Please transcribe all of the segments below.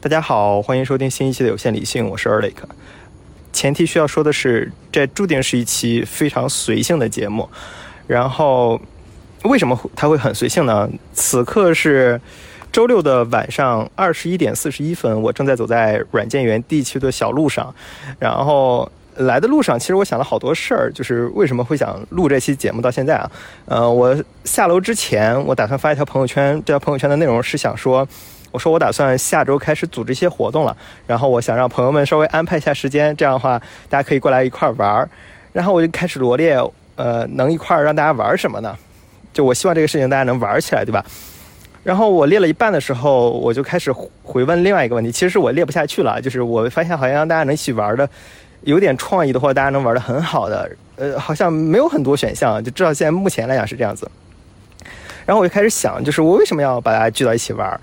大家好，欢迎收听新一期的有限理性，我是 Erlik。前提需要说的是，这注定是一期非常随性的节目。然后，为什么它会很随性呢？此刻是周六的晚上二十一点四十一分，我正在走在软件园地区的小路上。然后来的路上，其实我想了好多事儿，就是为什么会想录这期节目到现在啊？呃，我下楼之前，我打算发一条朋友圈，这条朋友圈的内容是想说。我说我打算下周开始组织一些活动了，然后我想让朋友们稍微安排一下时间，这样的话大家可以过来一块玩儿。然后我就开始罗列，呃，能一块儿让大家玩什么呢？就我希望这个事情大家能玩起来，对吧？然后我列了一半的时候，我就开始回问另外一个问题，其实是我列不下去了，就是我发现好像大家能一起玩的，有点创意的或者大家能玩的很好的，呃，好像没有很多选项，就至少现在目前来讲是这样子。然后我就开始想，就是我为什么要把大家聚到一起玩？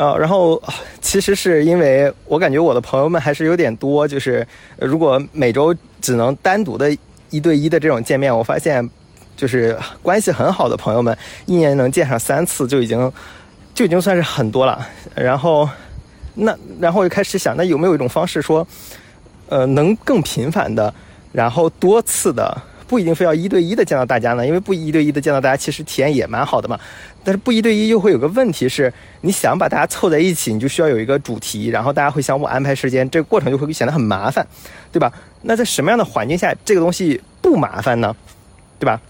呃，然后其实是因为我感觉我的朋友们还是有点多，就是如果每周只能单独的一对一的这种见面，我发现就是关系很好的朋友们，一年能见上三次就已经就已经算是很多了。然后那然后我就开始想，那有没有一种方式说，呃，能更频繁的，然后多次的。不一定非要一对一的见到大家呢，因为不一对一的见到大家，其实体验也蛮好的嘛。但是不一对一又会有个问题是，你想把大家凑在一起，你就需要有一个主题，然后大家会相互安排时间，这个过程就会显得很麻烦，对吧？那在什么样的环境下这个东西不麻烦呢？对吧？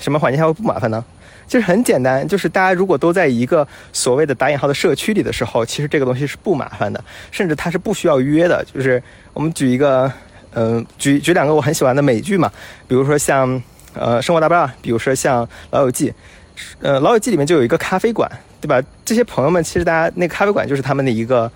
什么环境下会不麻烦呢？就是很简单，就是大家如果都在一个所谓的打引号的社区里的时候，其实这个东西是不麻烦的，甚至它是不需要约的。就是我们举一个。嗯，举举两个我很喜欢的美剧嘛，比如说像呃《生活大爆炸》，比如说像《老友记》，呃《老友记》里面就有一个咖啡馆，对吧？这些朋友们其实大家那咖啡馆就是他们的一个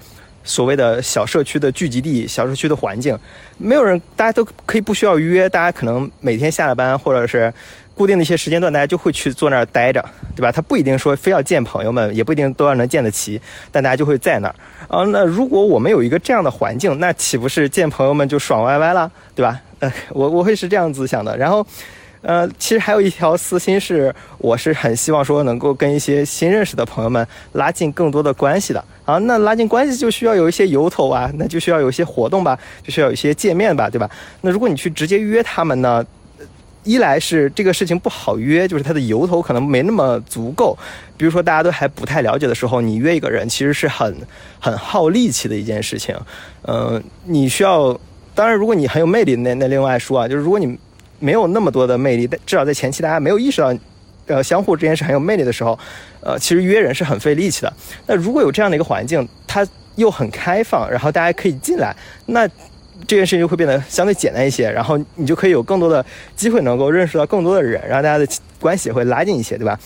所谓的小社区的聚集地，小社区的环境，没有人，大家都可以不需要约，大家可能每天下了班或者是。固定的一些时间段，大家就会去坐那儿待着，对吧？他不一定说非要见朋友们，也不一定都要能见得齐，但大家就会在那儿。啊，那如果我们有一个这样的环境，那岂不是见朋友们就爽歪歪了，对吧？呃，我我会是这样子想的。然后，呃，其实还有一条私心是，我是很希望说能够跟一些新认识的朋友们拉近更多的关系的。啊，那拉近关系就需要有一些由头啊，那就需要有一些活动吧，就需要有一些见面吧，对吧？那如果你去直接约他们呢？一来是这个事情不好约，就是它的由头可能没那么足够。比如说大家都还不太了解的时候，你约一个人其实是很很耗力气的一件事情。嗯，你需要，当然如果你很有魅力，那那另外说啊，就是如果你没有那么多的魅力，但至少在前期大家没有意识到，呃，相互之间是很有魅力的时候，呃，其实约人是很费力气的。那如果有这样的一个环境，它又很开放，然后大家可以进来，那。这件事情就会变得相对简单一些，然后你就可以有更多的机会能够认识到更多的人，然后大家的关系也会拉近一些，对吧？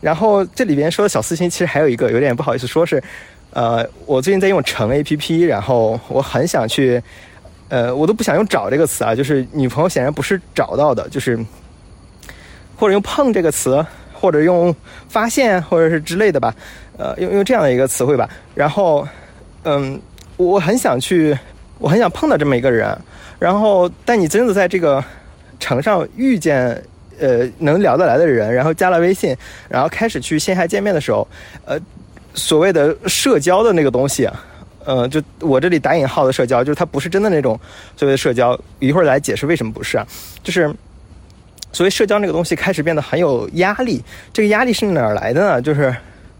然后这里边说的小私心，其实还有一个有点不好意思说是，呃，我最近在用橙 A P P，然后我很想去，呃，我都不想用找这个词啊，就是女朋友显然不是找到的，就是或者用碰这个词，或者用发现或者是之类的吧，呃，用用这样的一个词汇吧。然后，嗯，我很想去。我很想碰到这么一个人，然后，但你真的在这个城上遇见，呃，能聊得来的人，然后加了微信，然后开始去线下见面的时候，呃，所谓的社交的那个东西，呃，就我这里打引号的社交，就是它不是真的那种所谓的社交。一会儿来解释为什么不是啊？就是所谓社交那个东西开始变得很有压力。这个压力是哪儿来的呢？就是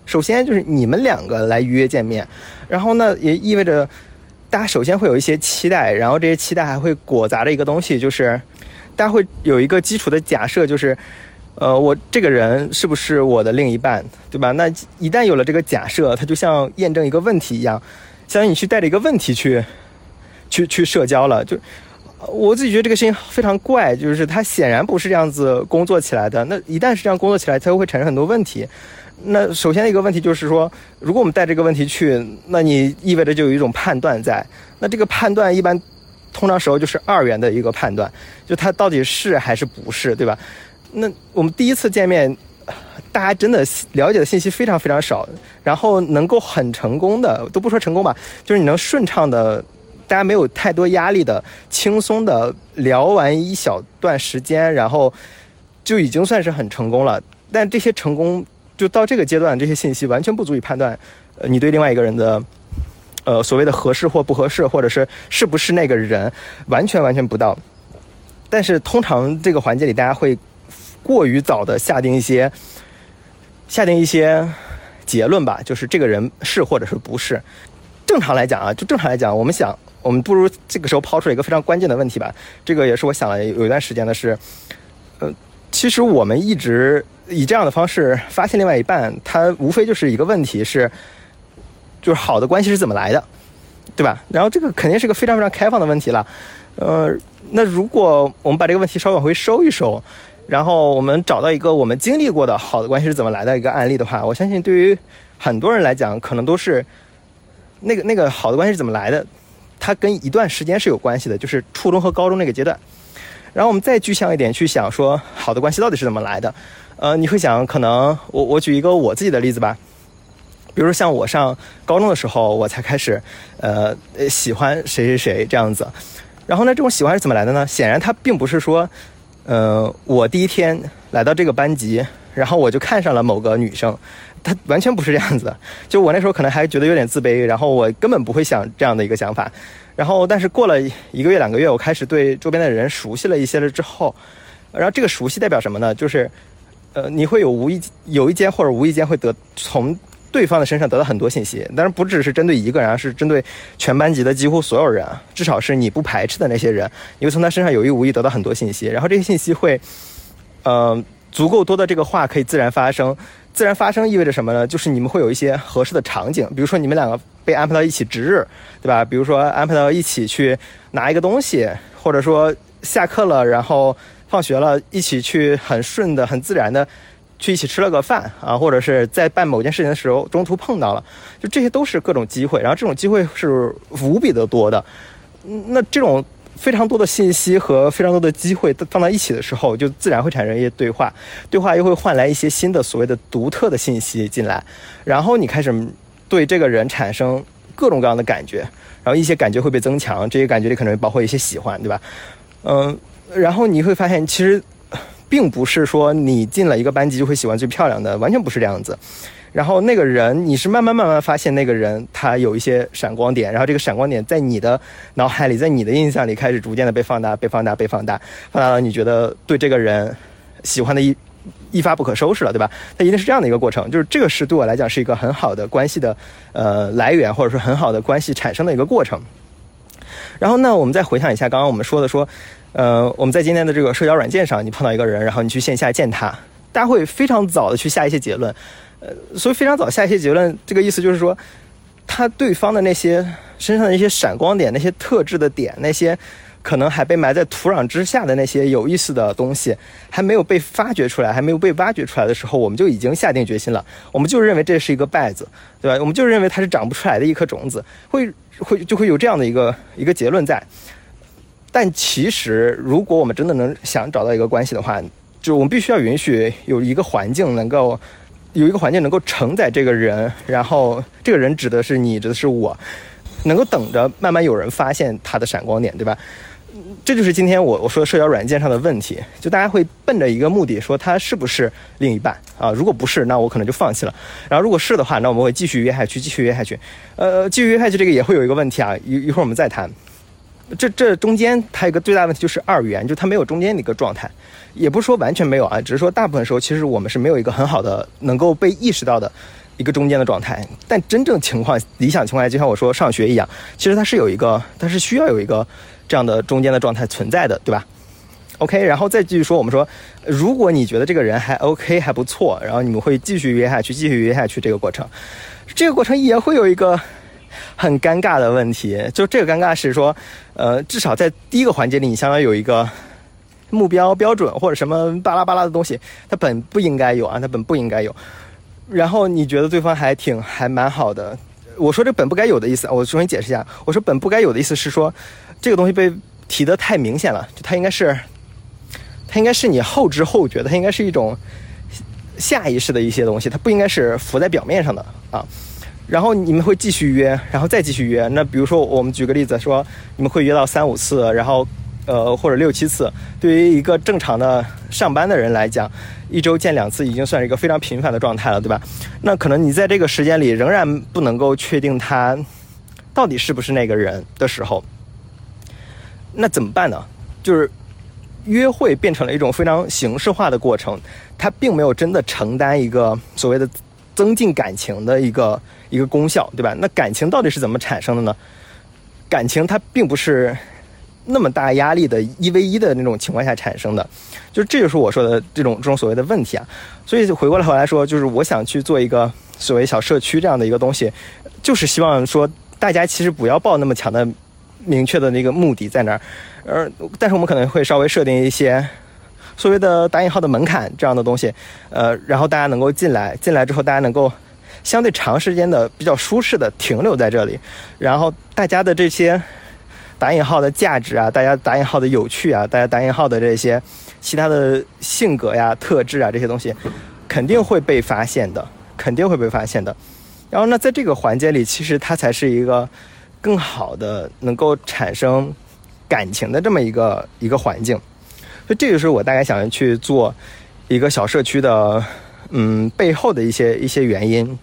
首先就是你们两个来约见面，然后呢，也意味着。大家首先会有一些期待，然后这些期待还会裹杂着一个东西，就是大家会有一个基础的假设，就是，呃，我这个人是不是我的另一半，对吧？那一旦有了这个假设，它就像验证一个问题一样，相当于你去带着一个问题去，去去社交了。就我自己觉得这个事情非常怪，就是它显然不是这样子工作起来的。那一旦是这样工作起来，它就会产生很多问题。那首先的一个问题就是说，如果我们带这个问题去，那你意味着就有一种判断在。那这个判断一般，通常时候就是二元的一个判断，就它到底是还是不是，对吧？那我们第一次见面，大家真的了解的信息非常非常少，然后能够很成功的，都不说成功吧，就是你能顺畅的，大家没有太多压力的，轻松的聊完一小段时间，然后就已经算是很成功了。但这些成功。就到这个阶段，这些信息完全不足以判断，呃，你对另外一个人的呃所谓的合适或不合适，或者是是不是那个人，完全完全不到。但是通常这个环节里，大家会过于早的下定一些下定一些结论吧，就是这个人是或者是不是。正常来讲啊，就正常来讲，我们想，我们不如这个时候抛出一个非常关键的问题吧。这个也是我想了有一段时间的是，呃，其实我们一直以这样的方式发现另外一半，它无非就是一个问题是，就是好的关系是怎么来的，对吧？然后这个肯定是个非常非常开放的问题了。呃，那如果我们把这个问题稍微往回收一收，然后我们找到一个我们经历过的好的关系是怎么来的一个案例的话，我相信对于很多人来讲，可能都是。那个那个好的关系是怎么来的？它跟一段时间是有关系的，就是初中和高中那个阶段。然后我们再具象一点去想，说好的关系到底是怎么来的？呃，你会想，可能我我举一个我自己的例子吧，比如像我上高中的时候，我才开始呃喜欢谁谁谁这样子。然后呢，这种喜欢是怎么来的呢？显然它并不是说，呃，我第一天来到这个班级，然后我就看上了某个女生。他 完全不是这样子，就我那时候可能还觉得有点自卑，然后我根本不会想这样的一个想法，然后但是过了一个月两个月，我开始对周边的人熟悉了一些了之后，然后这个熟悉代表什么呢？就是，呃，你会有无意有一间或者无意间会得从对方的身上得到很多信息，当然不只是针对一个人，而是针对全班级的几乎所有人，至少是你不排斥的那些人，你会从他身上有意无意得到很多信息，然后这些信息会，呃，足够多的这个话可以自然发生。自然发生意味着什么呢？就是你们会有一些合适的场景，比如说你们两个被安排到一起值日，对吧？比如说安排到一起去拿一个东西，或者说下课了，然后放学了，一起去很顺的、很自然的去一起吃了个饭啊，或者是在办某件事情的时候中途碰到了，就这些都是各种机会，然后这种机会是无比的多的，那这种。非常多的信息和非常多的机会放到一起的时候，就自然会产生一些对话，对话又会换来一些新的所谓的独特的信息进来，然后你开始对这个人产生各种各样的感觉，然后一些感觉会被增强，这些感觉里可能包括一些喜欢，对吧？嗯，然后你会发现，其实并不是说你进了一个班级就会喜欢最漂亮的，完全不是这样子。然后那个人，你是慢慢慢慢发现那个人他有一些闪光点，然后这个闪光点在你的脑海里，在你的印象里开始逐渐的被放大、被放大、被放大，放大了你觉得对这个人喜欢的一一发不可收拾了，对吧？它一定是这样的一个过程，就是这个是对我来讲是一个很好的关系的呃来源，或者说很好的关系产生的一个过程。然后呢，我们再回想一下刚刚我们说的，说呃我们在今天的这个社交软件上，你碰到一个人，然后你去线下见他，大家会非常早的去下一些结论。呃，所以非常早下一些结论，这个意思就是说，他对方的那些身上的一些闪光点、那些特质的点、那些可能还被埋在土壤之下的那些有意思的东西，还没有被发掘出来，还没有被挖掘出来的时候，我们就已经下定决心了。我们就认为这是一个败子，对吧？我们就认为它是长不出来的一颗种子，会会就会有这样的一个一个结论在。但其实，如果我们真的能想找到一个关系的话，就我们必须要允许有一个环境能够。有一个环境能够承载这个人，然后这个人指的是你，指的是我，能够等着慢慢有人发现他的闪光点，对吧？这就是今天我我说的社交软件上的问题，就大家会奔着一个目的，说他是不是另一半啊？如果不是，那我可能就放弃了。然后如果是的话，那我们会继续约下去，继续约下去。呃，继续约下去，这个也会有一个问题啊，一一会儿我们再谈。这这中间它一个最大问题就是二元，就它没有中间的一个状态，也不是说完全没有啊，只是说大部分时候其实我们是没有一个很好的能够被意识到的一个中间的状态。但真正情况理想情况下，就像我说上学一样，其实它是有一个，它是需要有一个这样的中间的状态存在的，对吧？OK，然后再继续说，我们说，如果你觉得这个人还 OK 还不错，然后你们会继续约下去，继续约下去这个过程，这个过程也会有一个。很尴尬的问题，就这个尴尬是说，呃，至少在第一个环节里，你相当于有一个目标标准或者什么巴拉巴拉的东西，它本不应该有啊，它本不应该有。然后你觉得对方还挺还蛮好的，我说这本不该有的意思，我重新解释一下，我说本不该有的意思是说，这个东西被提的太明显了，就它应该是，它应该是你后知后觉的，它应该是一种下意识的一些东西，它不应该是浮在表面上的啊。然后你们会继续约，然后再继续约。那比如说，我们举个例子说，你们会约到三五次，然后，呃，或者六七次。对于一个正常的上班的人来讲，一周见两次已经算是一个非常频繁的状态了，对吧？那可能你在这个时间里仍然不能够确定他到底是不是那个人的时候，那怎么办呢？就是约会变成了一种非常形式化的过程，它并没有真的承担一个所谓的增进感情的一个一个功效，对吧？那感情到底是怎么产生的呢？感情它并不是那么大压力的一 v 一的那种情况下产生的，就这就是我说的这种这种所谓的问题啊。所以回过来头来说，就是我想去做一个所谓小社区这样的一个东西，就是希望说大家其实不要抱那么强的明确的那个目的在那儿，而但是我们可能会稍微设定一些所谓的打引号的门槛这样的东西，呃，然后大家能够进来，进来之后大家能够。相对长时间的比较舒适的停留在这里，然后大家的这些打引号的价值啊，大家打引号的有趣啊，大家打引号的这些其他的性格呀、特质啊这些东西，肯定会被发现的，肯定会被发现的。然后呢，在这个环节里，其实它才是一个更好的能够产生感情的这么一个一个环境。所以这就是我大概想去做一个小社区的，嗯，背后的一些一些原因。